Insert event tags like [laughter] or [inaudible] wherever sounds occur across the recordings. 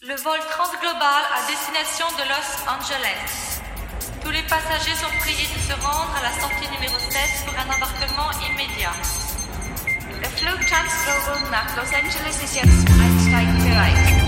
Le vol transglobal à destination de Los Angeles. Tous les passagers sont priés de se rendre à la sortie numéro 7 pour un embarquement immédiat. Der Flug Transglobal nach Los Angeles ist jetzt einsteigbereit.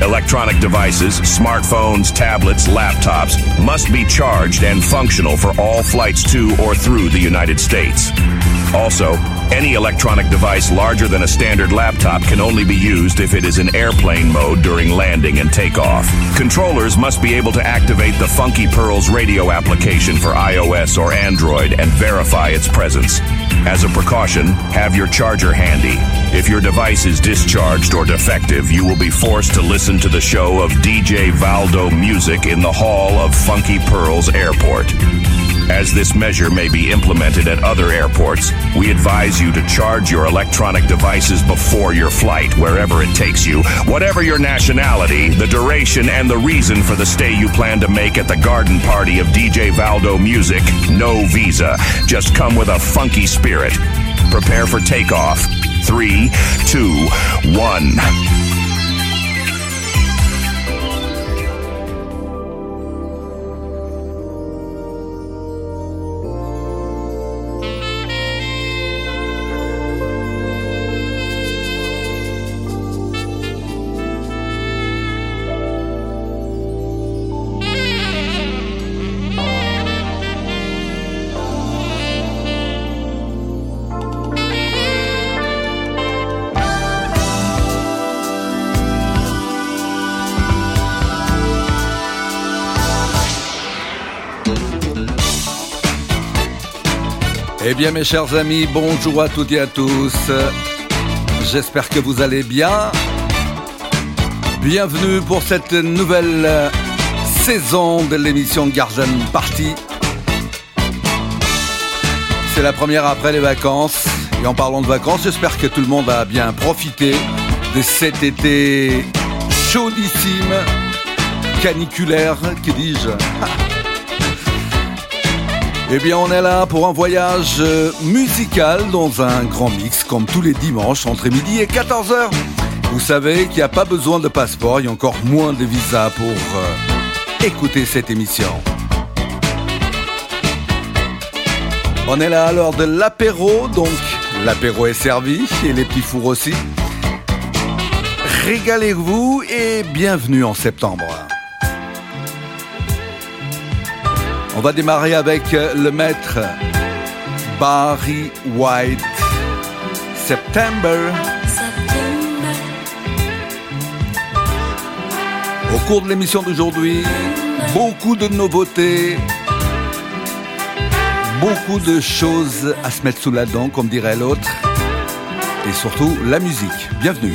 Electronic devices, smartphones, tablets, laptops must be charged and functional for all flights to or through the United States. Also, any electronic device larger than a standard laptop can only be used if it is in airplane mode during landing and takeoff. Controllers must be able to activate the Funky Pearls radio application for iOS or Android and verify its presence. As a precaution, have your charger handy. If your device is discharged or defective, you will be forced to listen to the show of DJ Valdo Music in the hall of Funky Pearls Airport. As this measure may be implemented at other airports, we advise you to charge your electronic devices before your flight, wherever it takes you, whatever your nationality, the duration, and the reason for the stay you plan to make at the garden party of DJ Valdo Music. No visa. Just come with a funky spirit. Prepare for takeoff. Three, two, one. Bien mes chers amis, bonjour à toutes et à tous. J'espère que vous allez bien. Bienvenue pour cette nouvelle saison de l'émission Garden Party. C'est la première après les vacances. Et en parlant de vacances, j'espère que tout le monde a bien profité de cet été chaudissime, caniculaire, que dis-je [laughs] Eh bien, on est là pour un voyage euh, musical dans un grand mix, comme tous les dimanches, entre midi et 14h. Vous savez qu'il n'y a pas besoin de passeport, il y a encore moins de visa pour euh, écouter cette émission. On est là l'heure de l'apéro, donc l'apéro est servi, et les petits fours aussi. Régalez-vous et bienvenue en septembre. On va démarrer avec le maître Barry White. September. Au cours de l'émission d'aujourd'hui, beaucoup de nouveautés, beaucoup de choses à se mettre sous la dent, comme dirait l'autre, et surtout la musique. Bienvenue.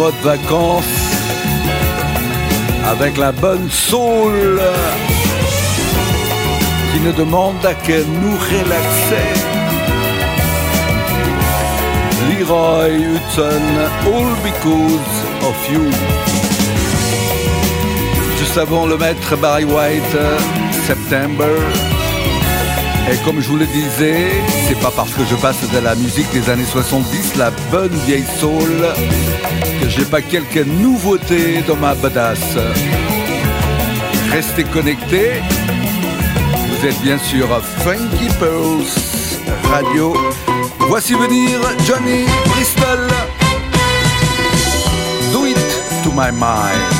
mode vacances avec la bonne soul qui ne demande à que nous relaxer. Leroy Hudson, all because of you. Juste avant le maître Barry White, euh, September. Et comme je vous le disais, c'est pas parce que je passe de la musique des années 70, la bonne vieille soul, que j'ai pas quelques nouveautés dans ma badass. Restez connectés. Vous êtes bien sûr Funky Pulse Radio. Voici venir Johnny Bristol. Do it to my mind.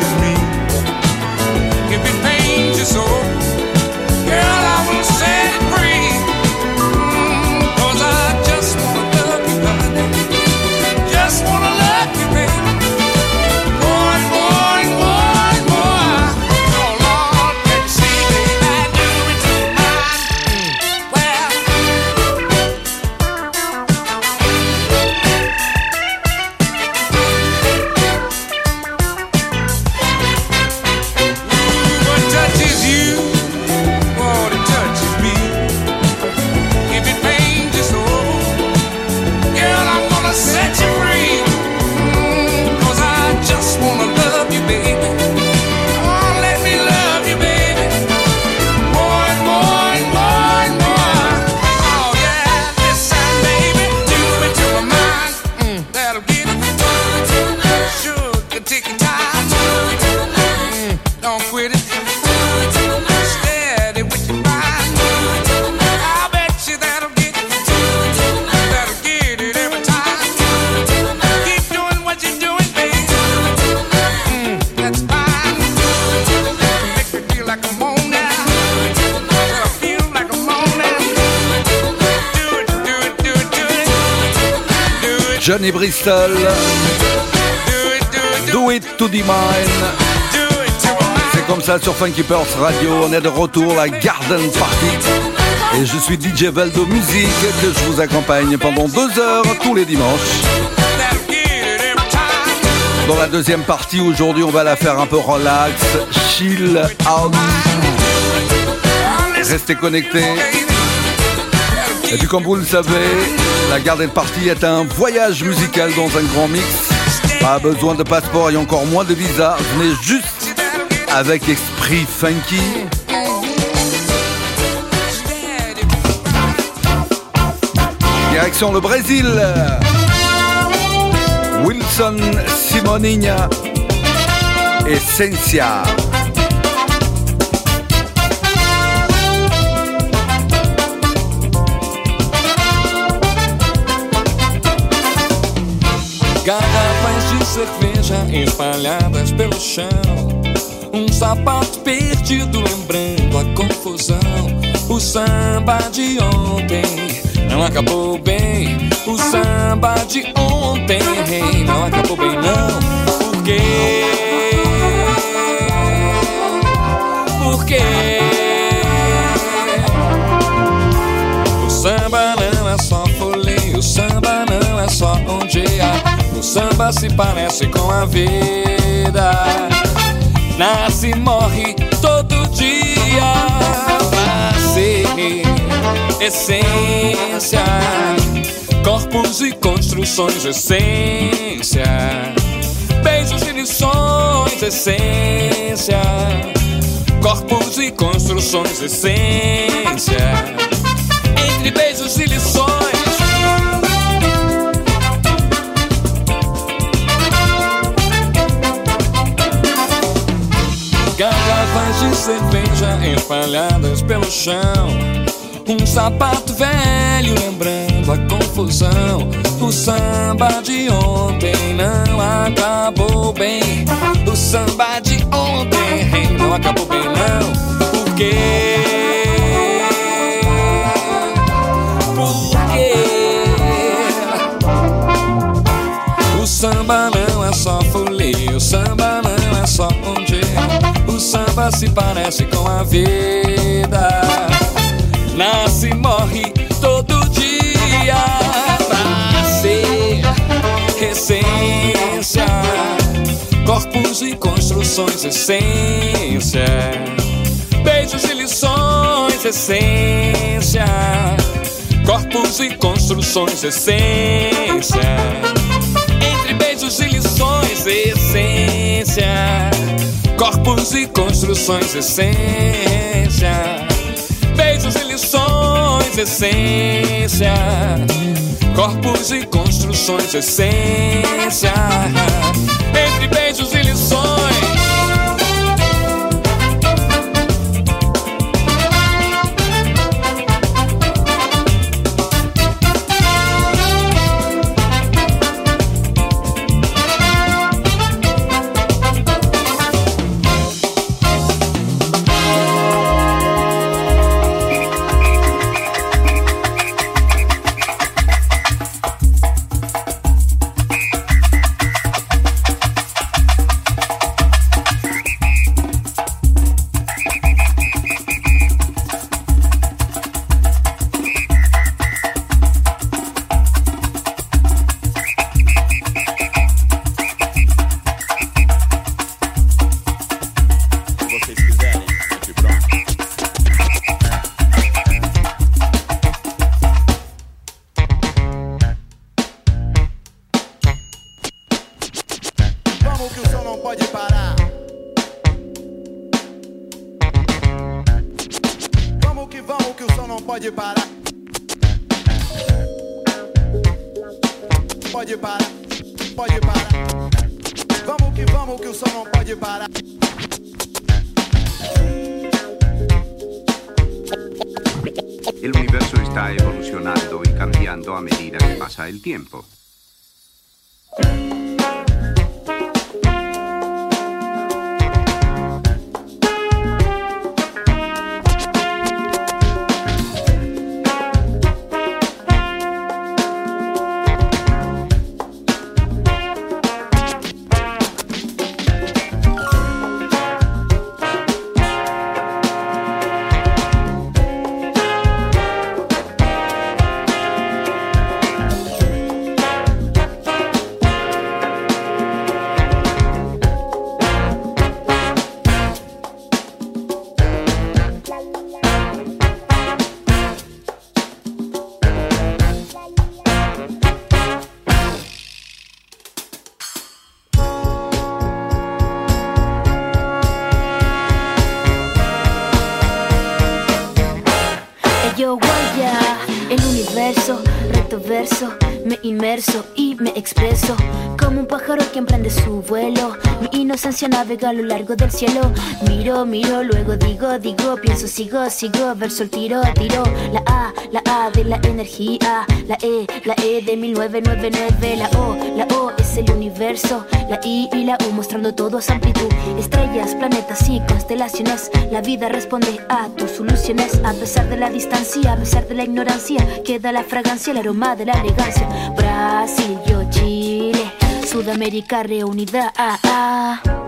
Cause Do it to the mine. C'est comme ça sur Funky Purse Radio. On est de retour à Garden Party. Et je suis DJ Valdo Musique que je vous accompagne pendant deux heures tous les dimanches. Dans la deuxième partie, aujourd'hui, on va la faire un peu relax, chill out. Restez connectés. Et puis comme vous le savez, la Garden Party est un voyage musical dans un grand mix. Pas besoin de passeport et encore moins de visa. Venez juste avec esprit funky. Direction le Brésil. Wilson Simoninha. Essencia. Garrafas de cerveja espalhadas pelo chão. Um sapato perdido lembrando a confusão. O samba de ontem não acabou bem. O samba de ontem não acabou bem, não. Por quê? Samba se parece com a vida. Nasce e morre todo dia. Nasce, essência. Corpos e construções, essência. Beijos e lições, essência. Corpos e construções, essência. Entre beijos e lições. Cerveja espalhadas pelo chão. Um sapato velho lembrando a confusão. O samba de ontem não acabou bem. O samba de ontem não acabou bem, não. Por Samba se parece com a vida. Nasce morre todo dia. Nasce, essência. Corpos e construções, essência. Beijos e lições, essência. Corpos e construções, essência. Entre beijos e lições, essência. Corpos e construções, essência. Beijos e lições, essência. Corpos e construções, essência. Navega a lo largo del cielo. Miro, miro, luego digo, digo, pienso, sigo, sigo, verso el tiro, tiro. La A, la A de la energía, la E, la E de 1999, la O, la O es el universo, la I y la U mostrando todo su amplitud. Estrellas, planetas y constelaciones, la vida responde a tus soluciones. A pesar de la distancia, a pesar de la ignorancia, queda la fragancia, el aroma de la elegancia. Brasil, yo, Chile, Sudamérica reunida. Ah, ah.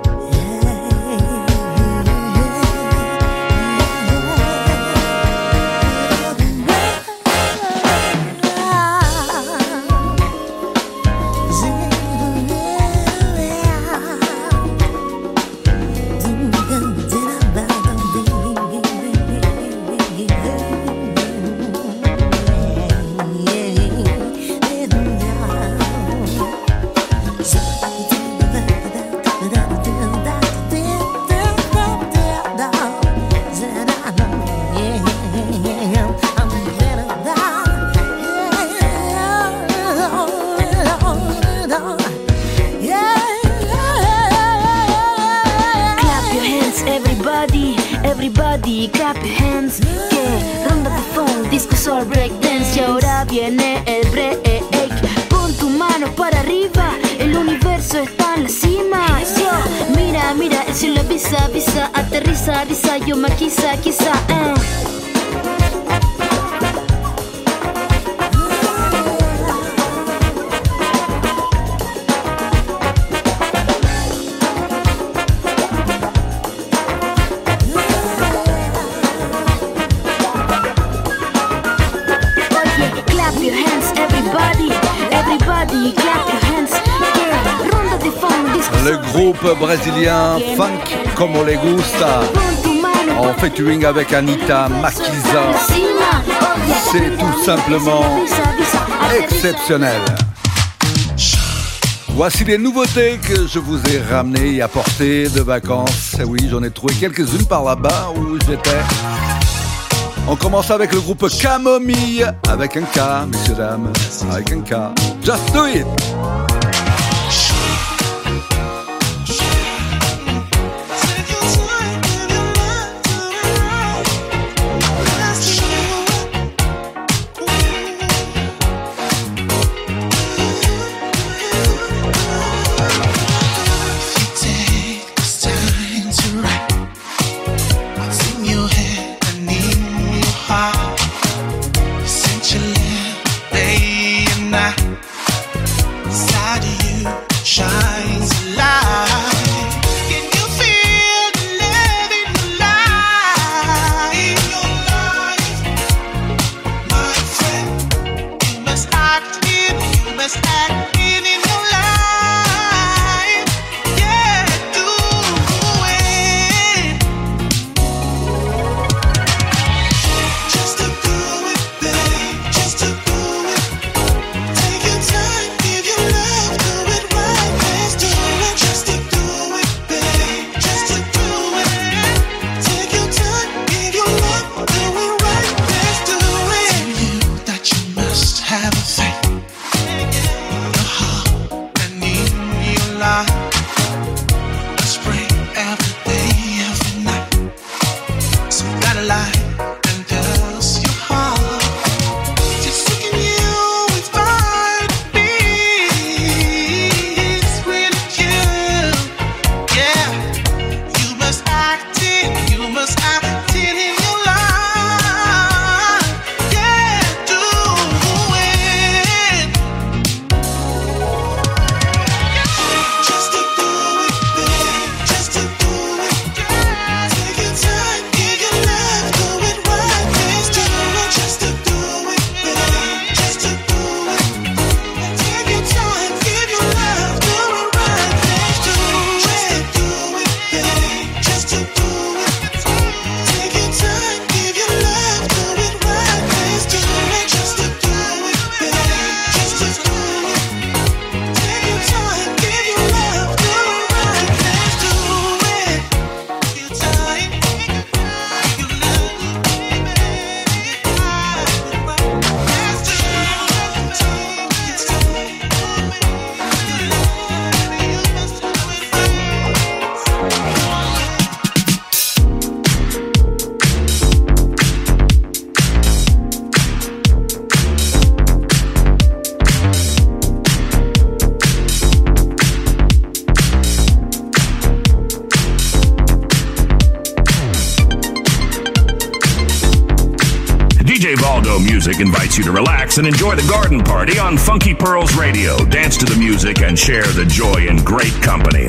Aterriza, avisa, yo maquiza, quizá. eh. Groupe brésilien Funk Como Le Gusta Pon tu mano en featuring avec Anita Makiza. C'est tout simplement exceptionnel. Voici les nouveautés que je vous ai ramenées et apportées de vacances. Et oui, j'en ai trouvé quelques-unes par là-bas où j'étais. On commence avec le groupe Camomille, avec un K, messieurs, dames, avec un K. Just do it! And enjoy the garden party on Funky Pearls Radio. Dance to the music and share the joy in great company.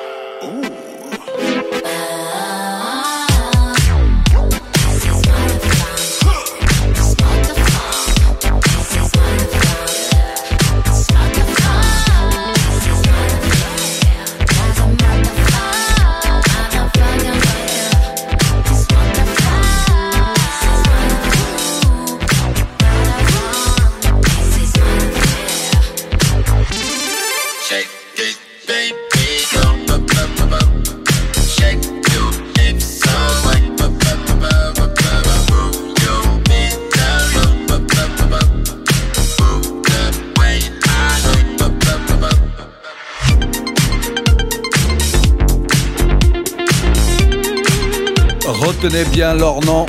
retenez bien leur nom.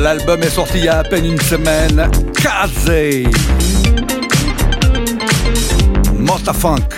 L'album est sorti il y a à peine une semaine. Kazé. Mostafunk.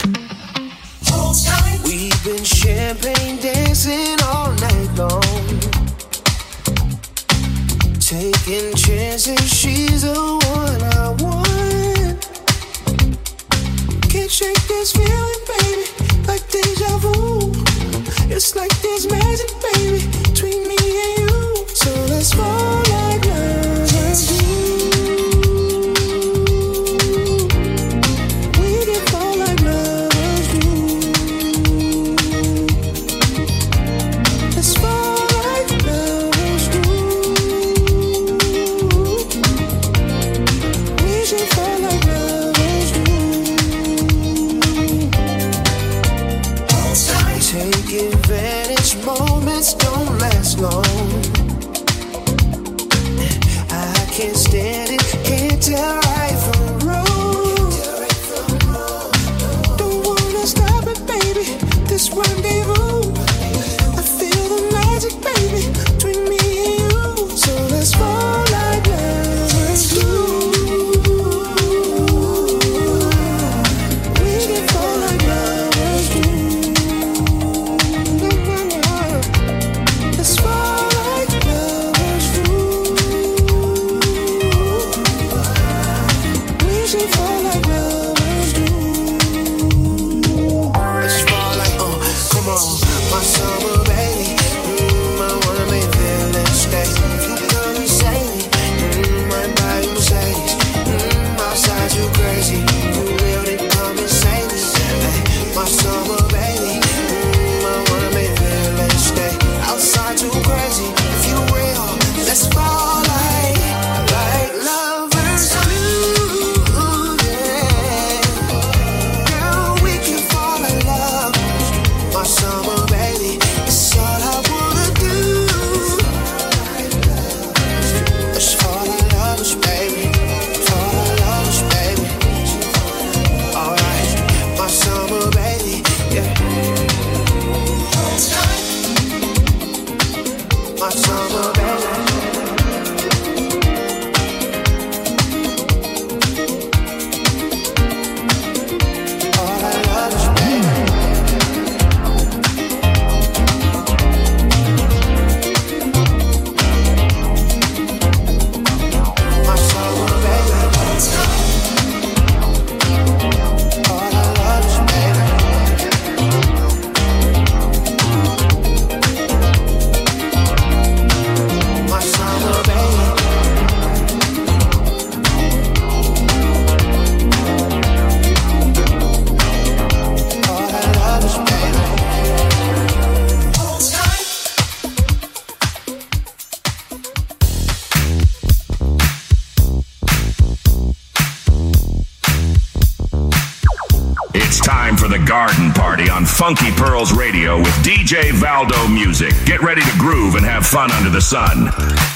Have fun under the sun.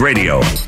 Radio.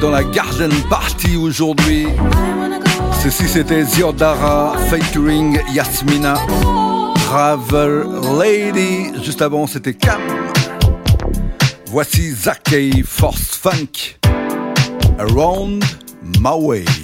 dans la Garden Party aujourd'hui. Ceci c'était Ziodara featuring Yasmina. Travel Lady. Juste avant c'était Cam. Voici Zakei Force Funk. Around My Way.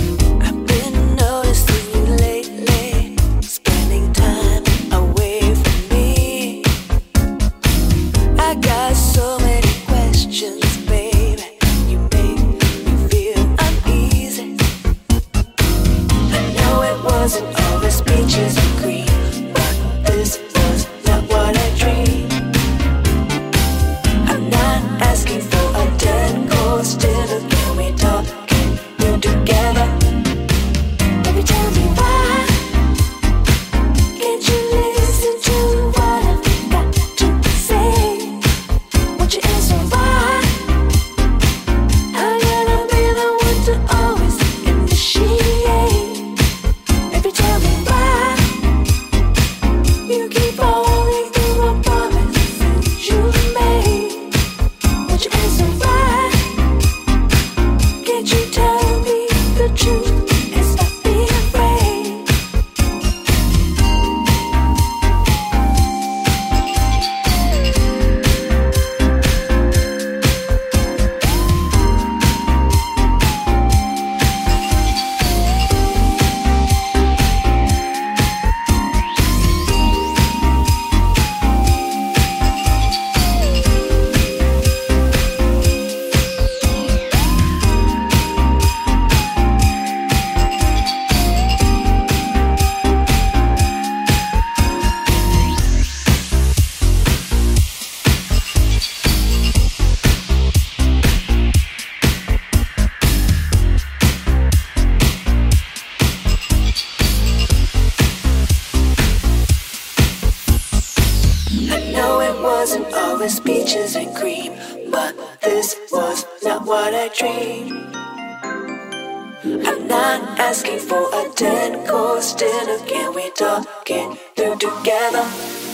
still again, we talking through together.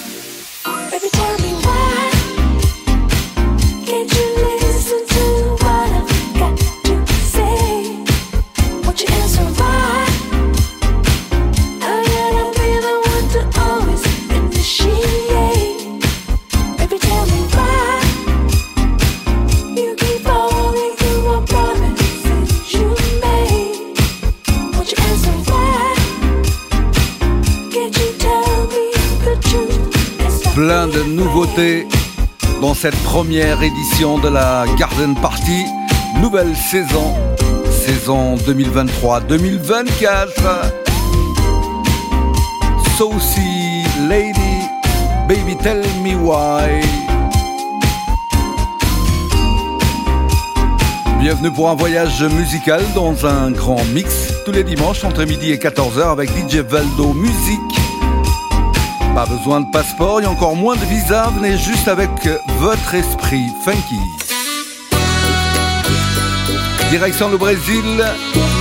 Dans cette première édition de la Garden Party. Nouvelle saison, saison 2023-2024. Saucy Lady, Baby Tell Me Why. Bienvenue pour un voyage musical dans un grand mix tous les dimanches entre midi et 14h avec DJ Valdo Musique. Pas besoin de passeport et encore moins de visa, venez juste avec votre esprit funky. Direction le Brésil,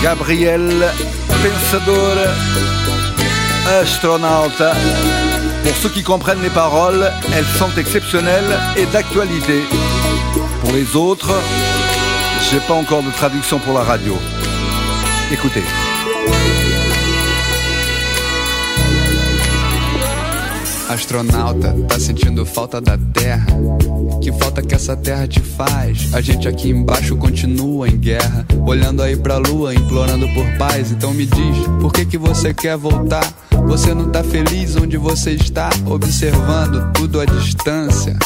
Gabriel Pensador, Astronauta. Pour ceux qui comprennent les paroles, elles sont exceptionnelles et d'actualité. Pour les autres, j'ai pas encore de traduction pour la radio. Écoutez. Astronauta, tá sentindo falta da Terra? Que falta que essa terra te faz? A gente aqui embaixo continua em guerra, olhando aí pra lua, implorando por paz. Então me diz, por que que você quer voltar? Você não tá feliz onde você está, observando tudo à distância,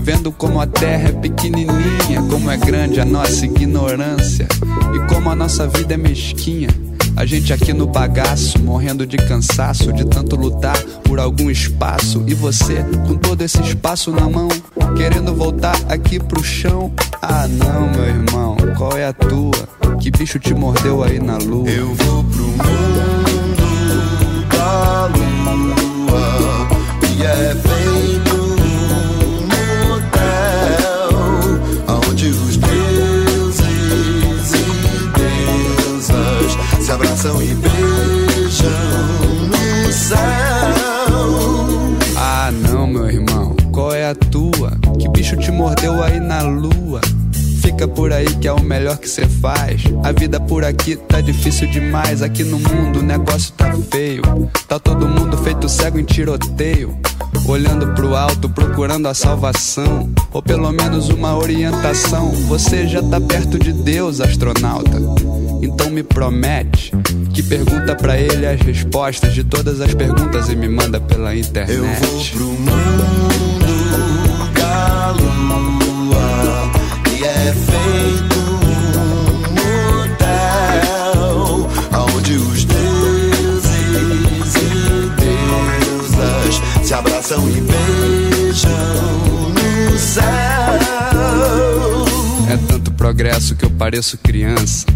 vendo como a terra é pequenininha, como é grande a nossa ignorância e como a nossa vida é mesquinha. A gente aqui no bagaço, morrendo de cansaço, de tanto lutar por algum espaço. E você, com todo esse espaço na mão, querendo voltar aqui pro chão. Ah, não, meu irmão, qual é a tua? Que bicho te mordeu aí na lua? Eu vou pro mundo abraçam e beijam no céu. Ah, não, meu irmão, qual é a tua? Que bicho te mordeu aí na lua? Fica por aí que é o melhor que cê faz. A vida por aqui tá difícil demais. Aqui no mundo o negócio tá feio. Tá todo mundo feito cego em tiroteio. Olhando pro alto, procurando a salvação. Ou pelo menos uma orientação. Você já tá perto de Deus, astronauta. Então me promete que pergunta pra ele as respostas de todas as perguntas e me manda pela internet. Eu vou pro mundo da lua que é feito um motel onde os deuses e deusas se abraçam e beijam no céu. É tanto progresso que eu pareço criança.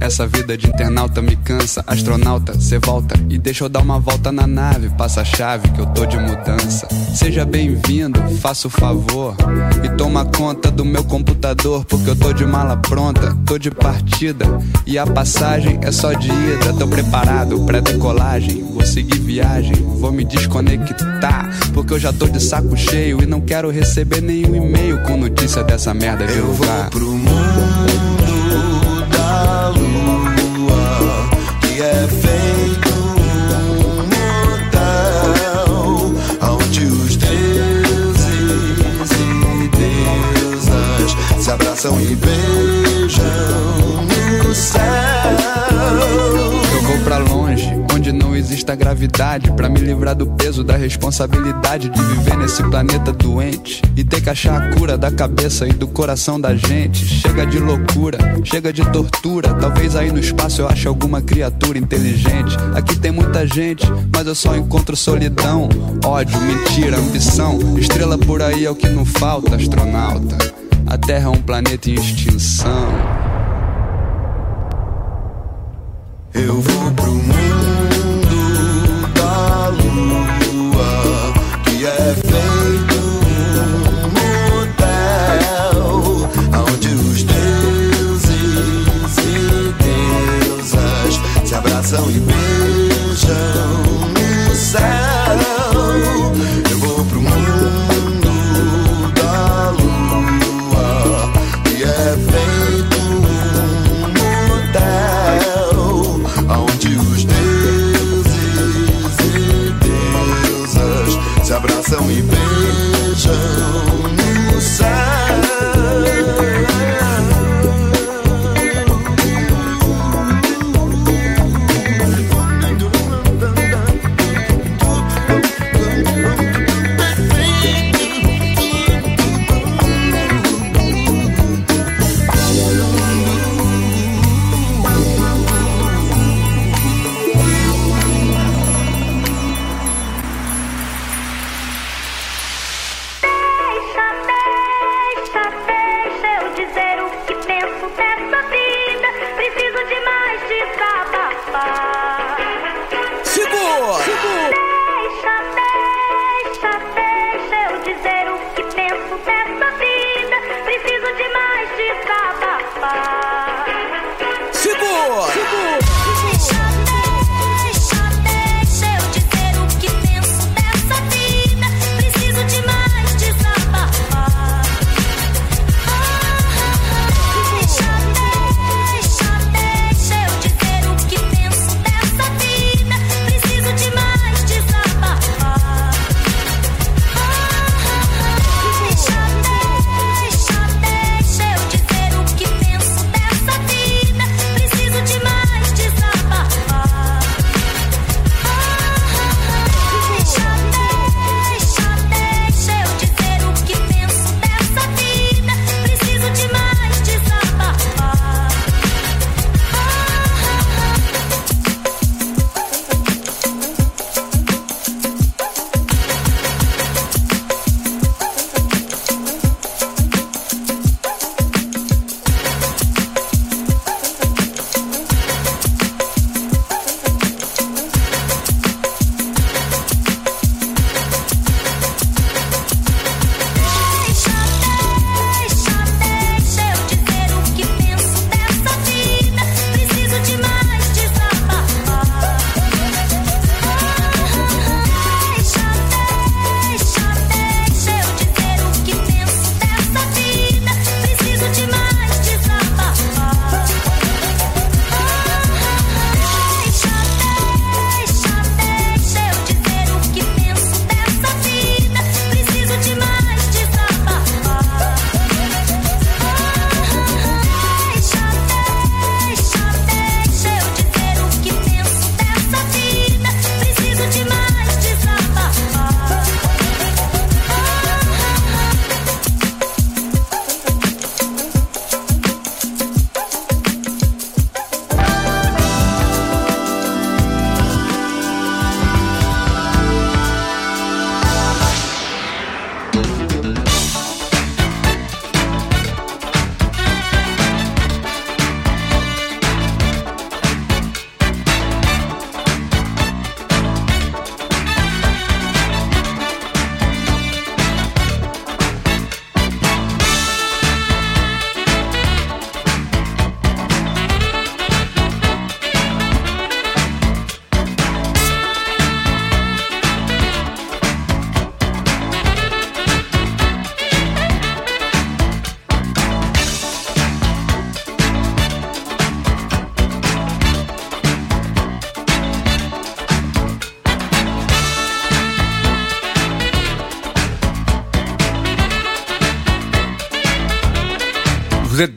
Essa vida de internauta me cansa. Astronauta, cê volta e deixa eu dar uma volta na nave. Passa a chave que eu tô de mudança. Seja bem-vindo, faça o favor. E toma conta do meu computador, porque eu tô de mala pronta, tô de partida. E a passagem é só de ida. Tô preparado pra decolagem. Vou seguir viagem, vou me desconectar. Porque eu já tô de saco cheio e não quero receber nenhum e-mail com notícia dessa merda de Eu vou lugar. pro mundo abraçam e beijam no céu. Eu vou pra longe, onde não exista gravidade, pra me livrar do peso da responsabilidade de viver nesse planeta doente e ter que achar a cura da cabeça e do coração da gente. Chega de loucura, chega de tortura. Talvez aí no espaço eu ache alguma criatura inteligente. Aqui tem muita gente, mas eu só encontro solidão, ódio, mentira, ambição. Estrela por aí é o que não falta, astronauta. A Terra é um planeta em extinção. Eu vou pro mundo da lua que é feito um motel onde os deuses e deusas se abraçam e beijam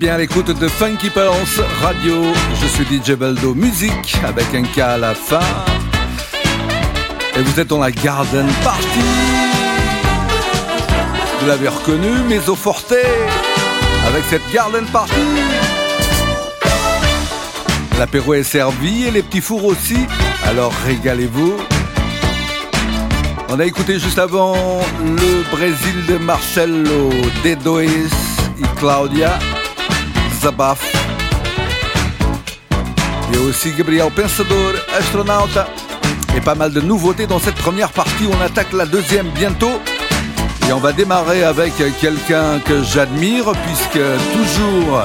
bien à l'écoute de Funky Pulse Radio. Je suis DJ Baldo Musique avec un K à la fin. Et vous êtes dans la Garden Party. Vous l'avez reconnu, mais au forte avec cette Garden Party. L'apéro est servi et les petits fours aussi. Alors régalez-vous. On a écouté juste avant le Brésil de Marcelo, Dedoes et Claudia Zabaf. Il y a aussi Gabriel Pensador, astronauta. Et pas mal de nouveautés dans cette première partie. On attaque la deuxième bientôt. Et on va démarrer avec quelqu'un que j'admire puisque toujours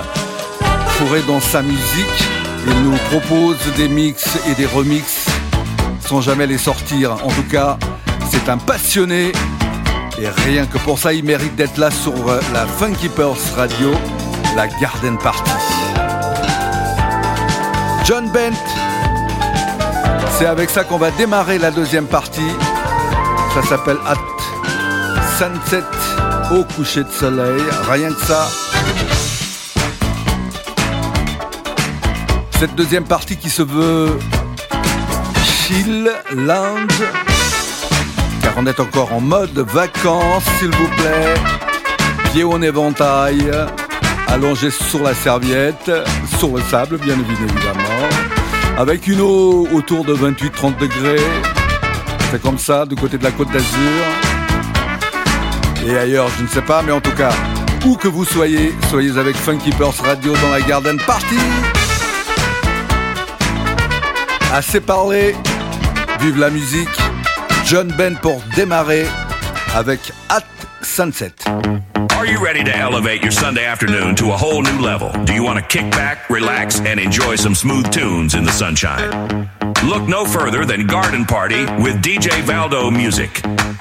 fourré dans sa musique, il nous propose des mix et des remixes sans jamais les sortir. En tout cas, c'est un passionné et rien que pour ça, il mérite d'être là sur la Funky Pulse Radio, la Garden Party. John Bent, c'est avec ça qu'on va démarrer la deuxième partie. Ça s'appelle At Sunset au coucher de soleil, rien que ça. Cette deuxième partie qui se veut chill, lounge, car on est encore en mode vacances, s'il vous plaît. Pieds en éventail, allongé sur la serviette, sur le sable, bien évidemment, avec une eau autour de 28-30 degrés. C'est comme ça, du côté de la côte d'Azur. Et ailleurs, je ne sais pas, mais en tout cas, où que vous soyez, soyez avec Funky Purse Radio dans la Garden Party. Assez parlé, vive la musique. John Ben pour démarrer avec At Sunset. You ready to elevate your Sunday afternoon to a whole new level? Do you want to kick back, relax, and enjoy some smooth tunes in the sunshine? Look no further than Garden Party with DJ Valdo Music.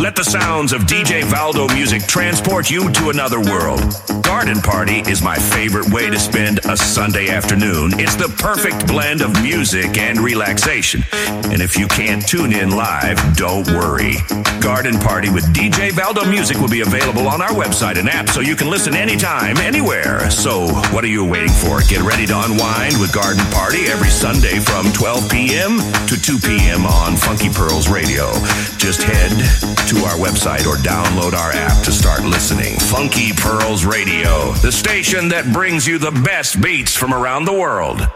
Let the sounds of DJ Valdo music transport you to another world. Garden Party is my favorite way to spend a Sunday afternoon. It's the perfect blend of music and relaxation. And if you can't tune in live, don't worry. Garden Party with DJ Valdo Music will be available on our website and app so you can listen anytime, anywhere. So, what are you waiting for? Get ready to unwind with Garden Party every Sunday from 12 p.m. to 2 p.m. on Funky Pearls Radio. Just head to our website or download our app to start listening. Funky Pearls Radio, the station that brings you the best beats from around the world.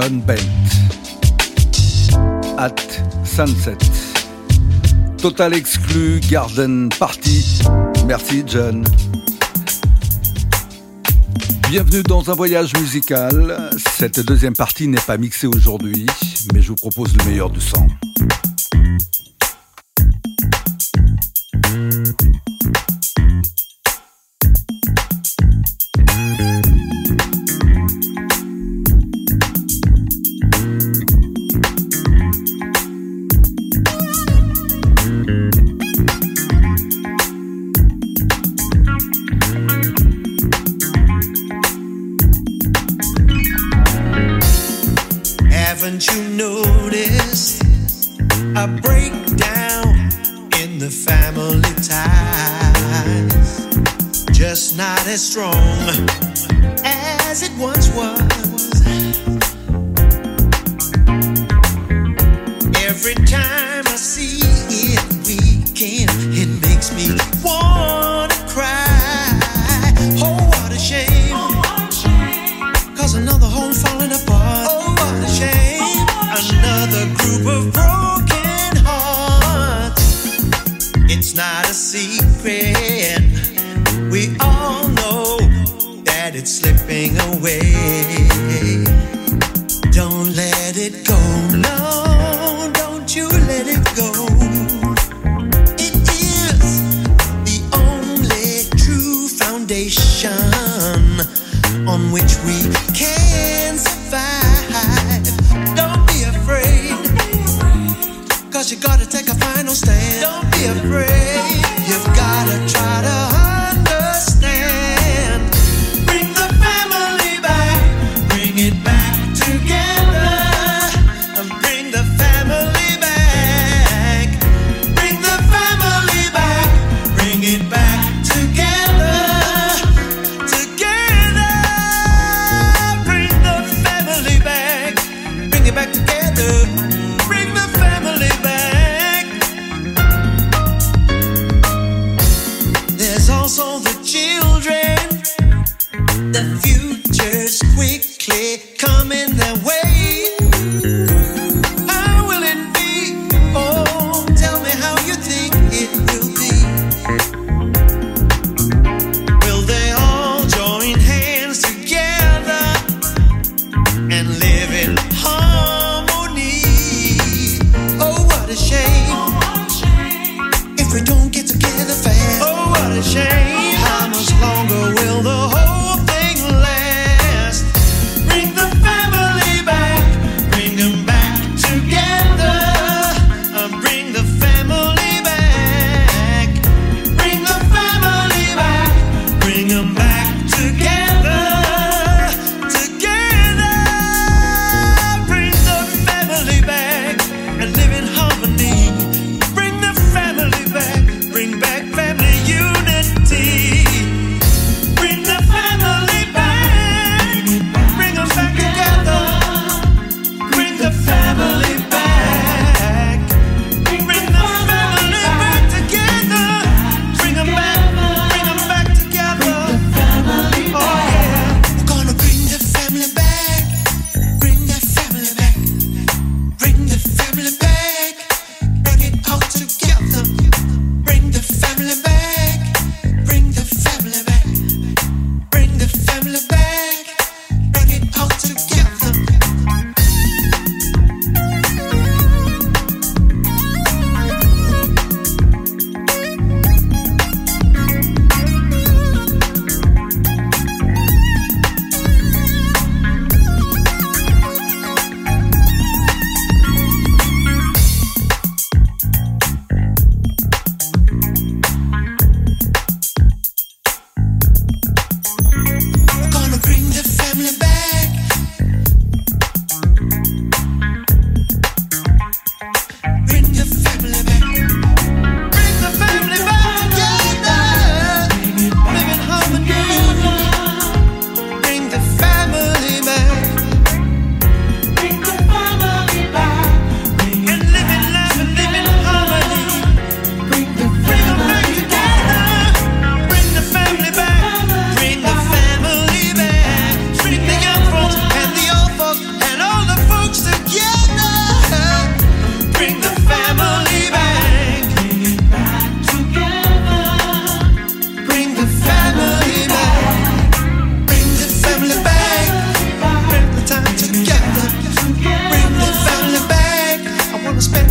John Bent. At Sunset. Total exclu, Garden Party. Merci John. Bienvenue dans un voyage musical. Cette deuxième partie n'est pas mixée aujourd'hui, mais je vous propose le meilleur du sang.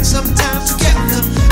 sometimes together.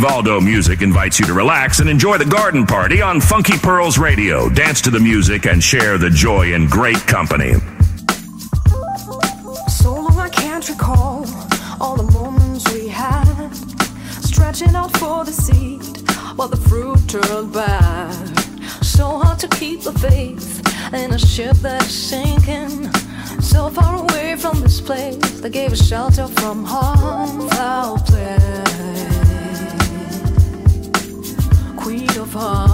Valdo Music invites you to relax and enjoy the garden party on Funky Pearls Radio. Dance to the music and share the joy in great company. So long I can't recall all the moments we had, stretching out for the seed while the fruit turned bad. So hard to keep the faith in a ship that's sinking. So far away from this place that gave us shelter from harm. Foul far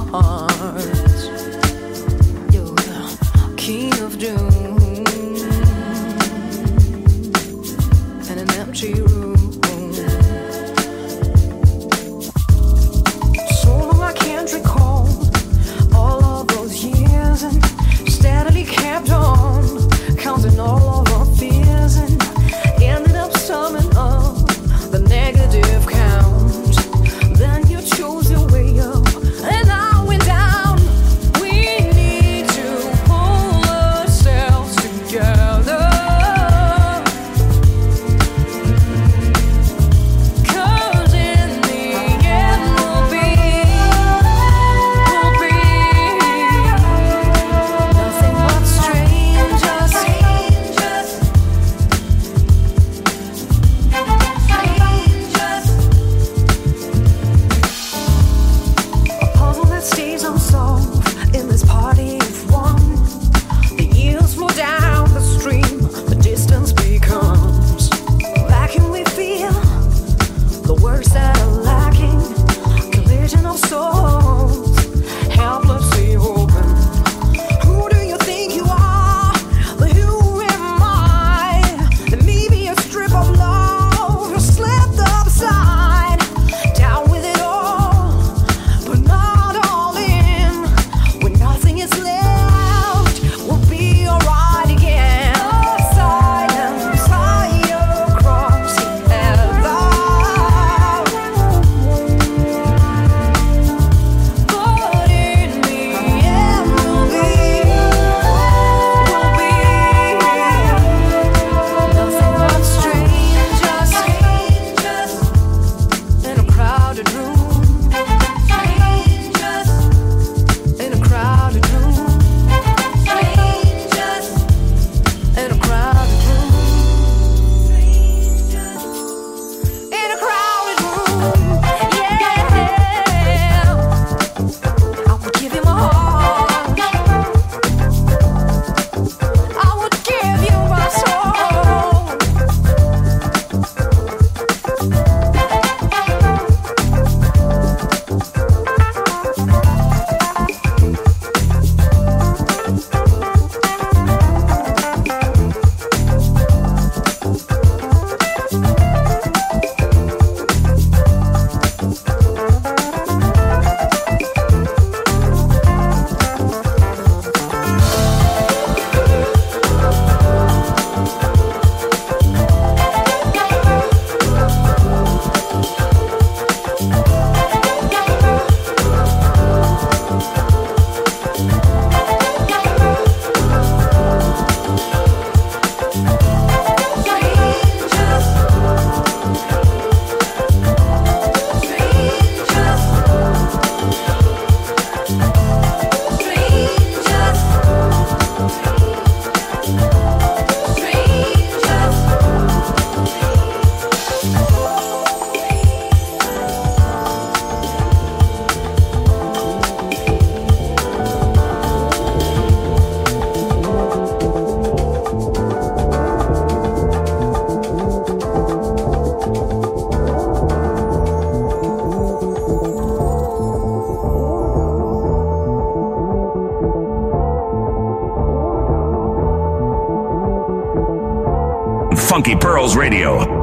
Radio.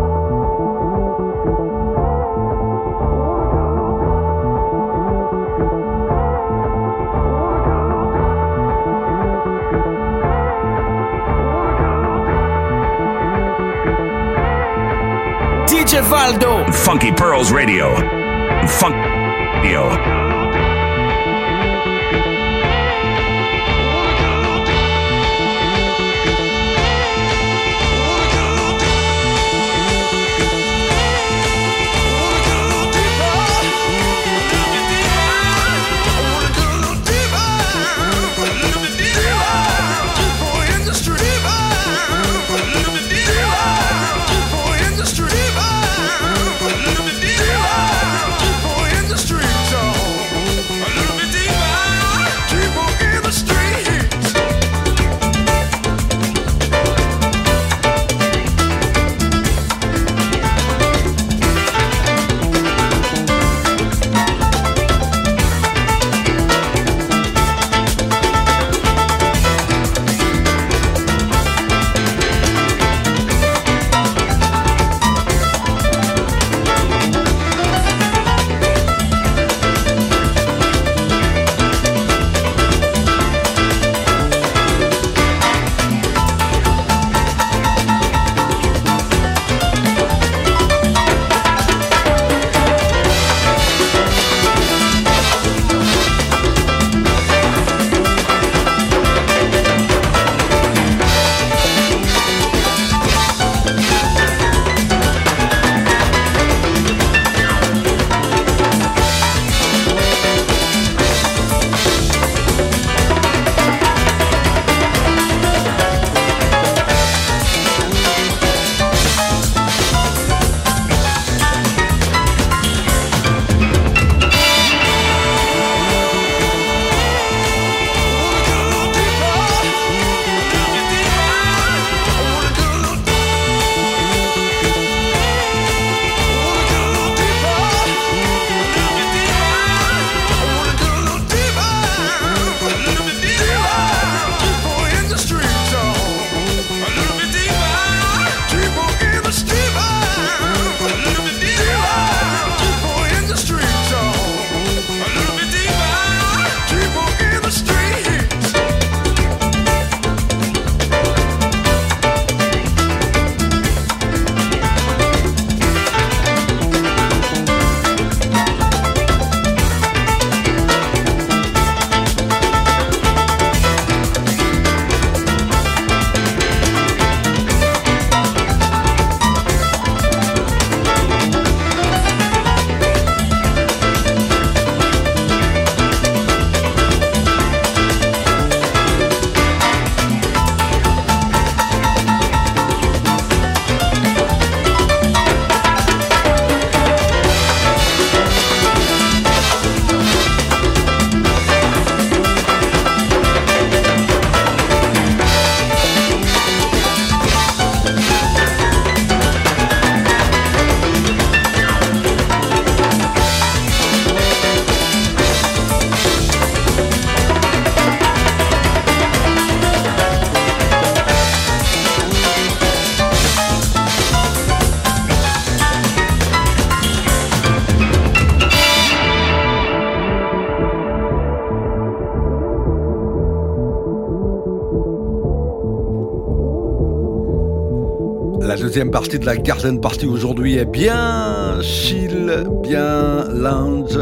Deuxième partie de la Garden Party aujourd'hui est bien chill, bien lounge.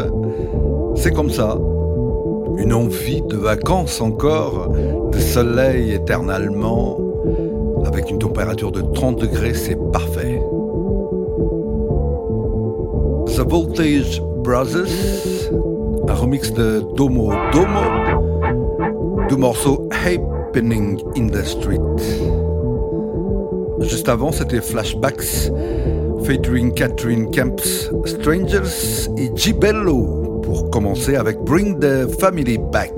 C'est comme ça. Une envie de vacances encore, de soleil éternellement, avec une température de 30 degrés, c'est parfait. The Voltage Brothers, un remix de Domo Domo, du morceau Happening in the Street. Juste avant, c'était Flashbacks, featuring Catherine Camps, Strangers et Gibello, pour commencer avec Bring the Family Back.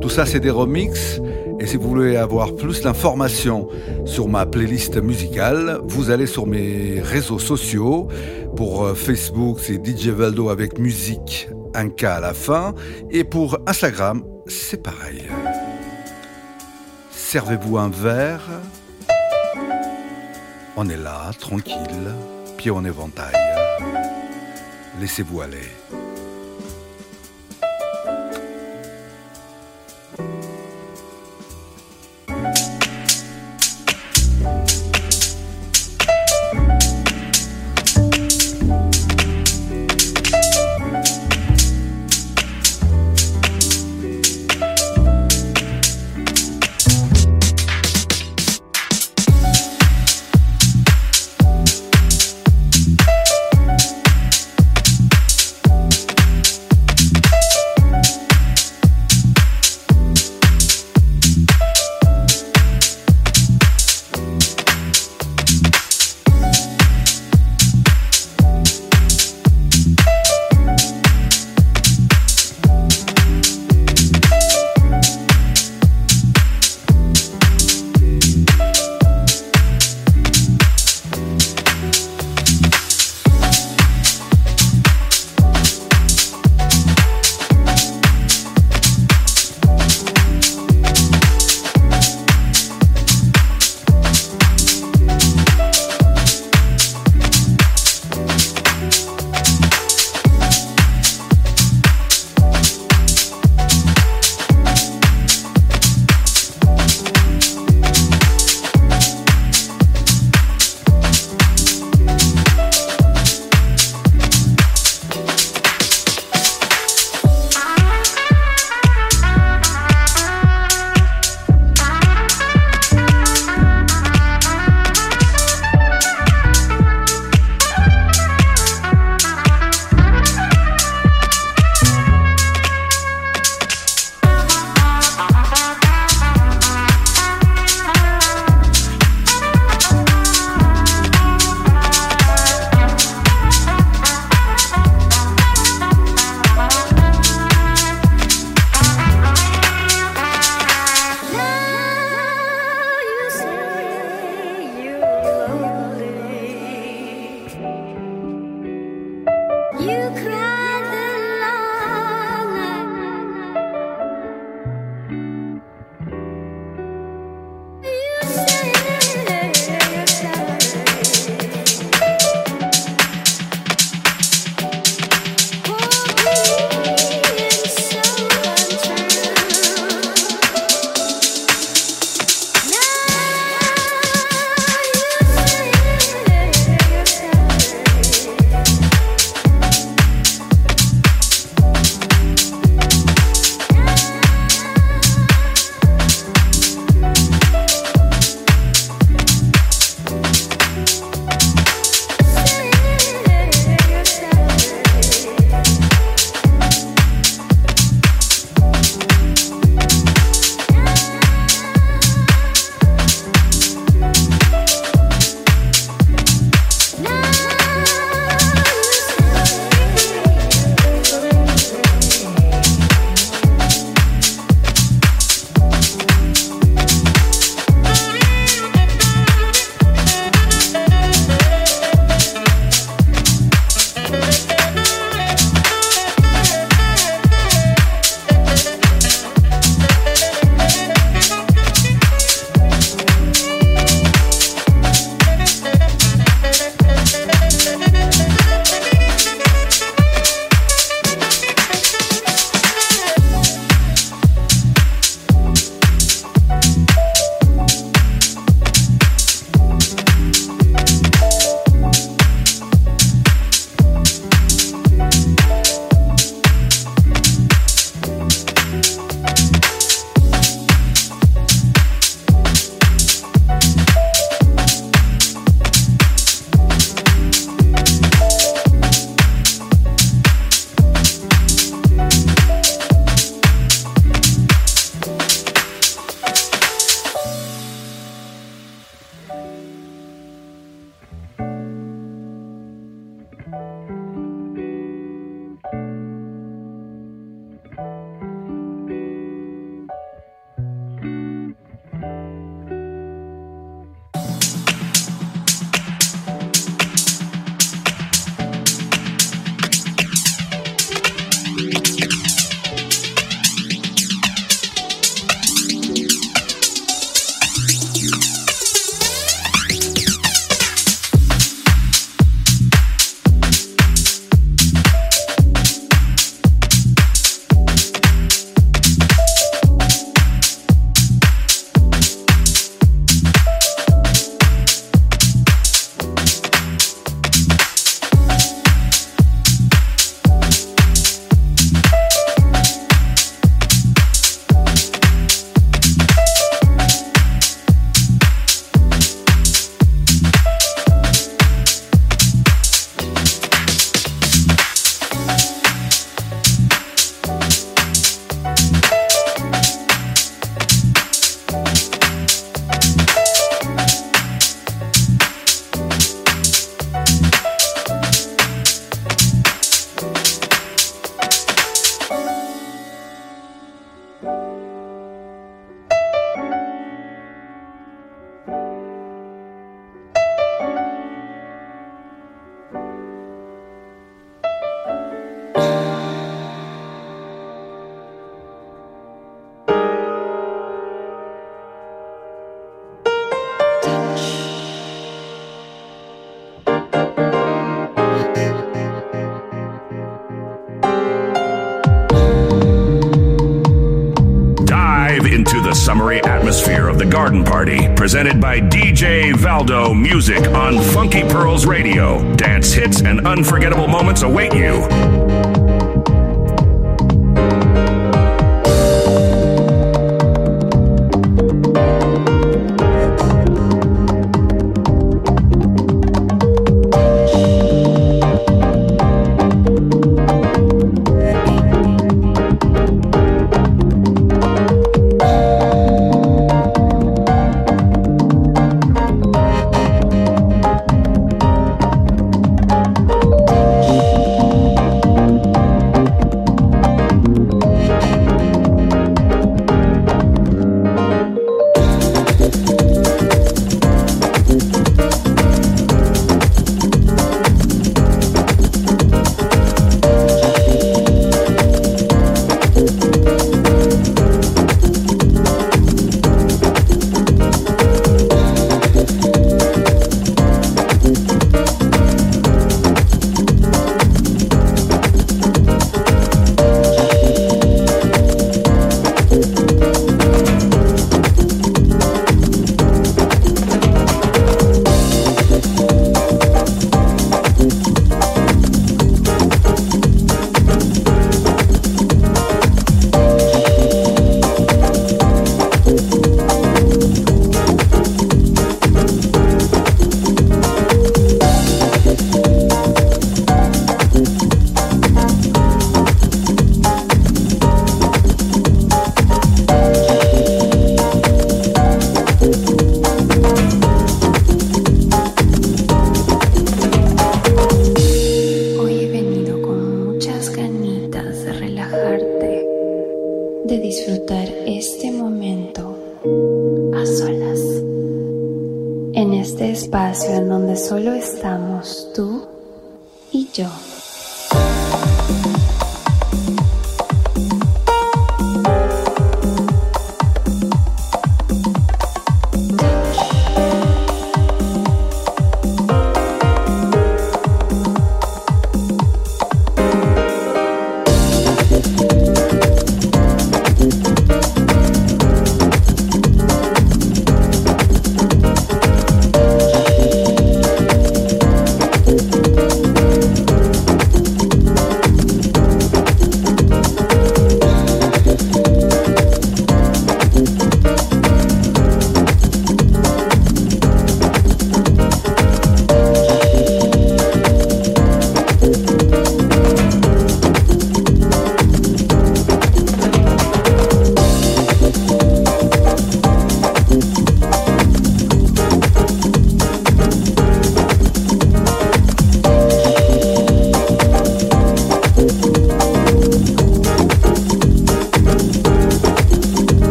Tout ça, c'est des remixes. Et si vous voulez avoir plus d'informations sur ma playlist musicale, vous allez sur mes réseaux sociaux. Pour euh, Facebook, c'est DJ Valdo avec musique, un K à la fin. Et pour Instagram, c'est pareil. Servez-vous un verre. On est là, tranquille, pied en éventail. Laissez-vous aller. en este espacio en donde solo estamos tú y yo.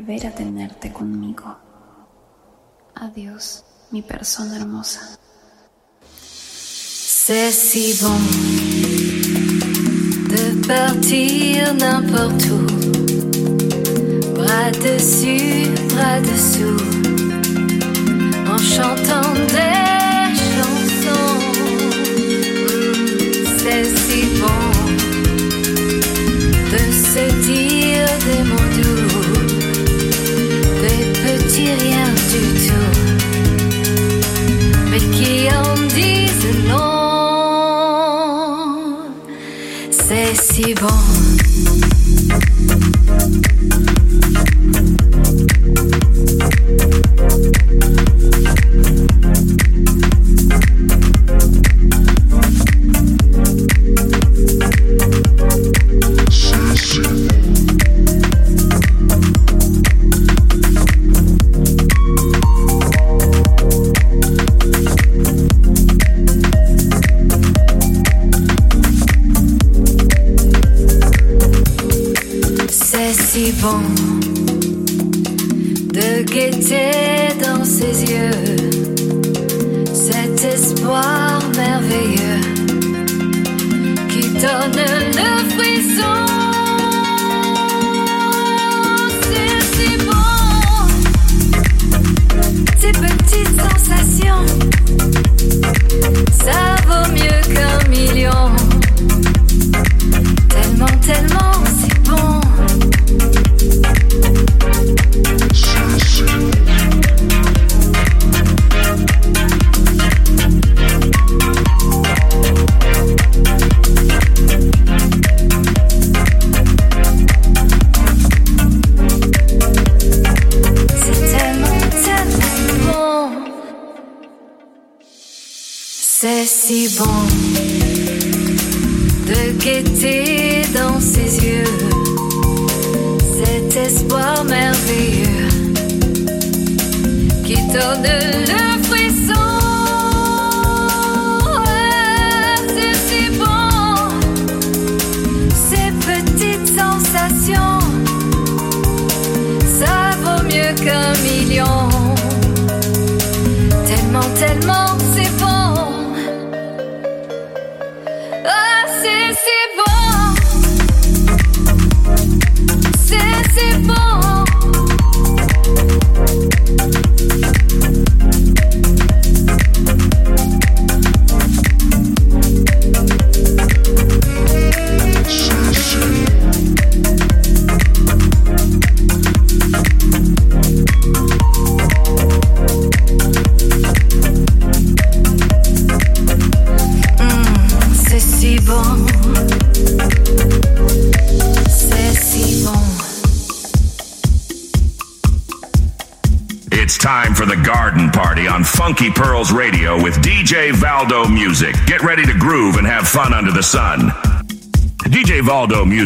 volver a tenerte conmigo. Adiós, mi persona hermosa. C'est si bon de partir n'importe où, bras dessus, bras dessous, en chantant Bon. Guetter dans ses yeux cet espoir merveilleux qui donne le frisson. C'est si bon, ces petites sensations, ça vaut mieux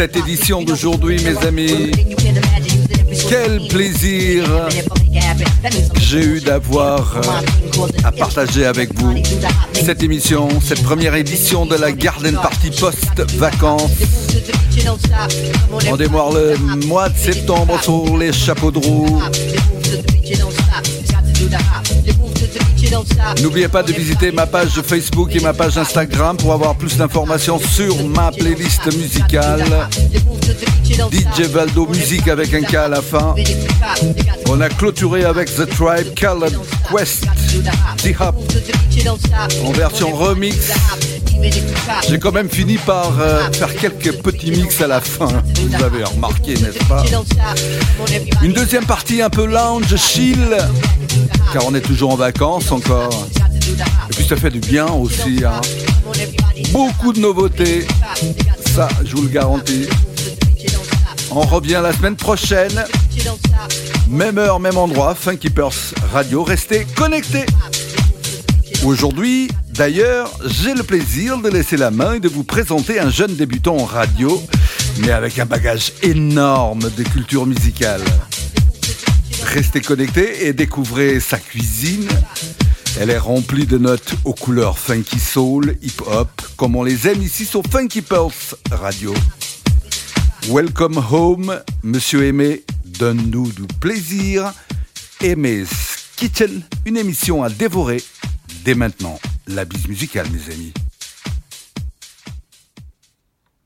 cette édition d'aujourd'hui, mes amis. Quel plaisir j'ai eu d'avoir euh, à partager avec vous cette émission, cette première édition de la Garden Party post-vacances. On démarre le mois de septembre sur les chapeaux de roue. N'oubliez pas de visiter ma page Facebook et ma page Instagram pour avoir plus d'informations sur ma playlist musicale. DJ Valdo Musique avec un K à la fin. On a clôturé avec The Tribe Caleb Quest D-Hop en version remix. J'ai quand même fini par euh, faire quelques petits mix à la fin. Vous avez remarqué, n'est-ce pas? Une deuxième partie un peu lounge, chill car on est toujours en vacances encore. Et puis ça fait du bien aussi. Hein. Beaucoup de nouveautés, ça je vous le garantis. On revient la semaine prochaine. Même heure, même endroit, Funky Radio, restez connectés. Aujourd'hui, d'ailleurs, j'ai le plaisir de laisser la main et de vous présenter un jeune débutant en radio, mais avec un bagage énorme de culture musicale. Restez connectés et découvrez sa cuisine. Elle est remplie de notes aux couleurs funky soul, hip-hop, comme on les aime ici sur Funky Pulse Radio. Welcome home, Monsieur Aimé, donne-nous du plaisir. Aimé's Kitchen, une émission à dévorer dès maintenant. La bise musicale, mes amis.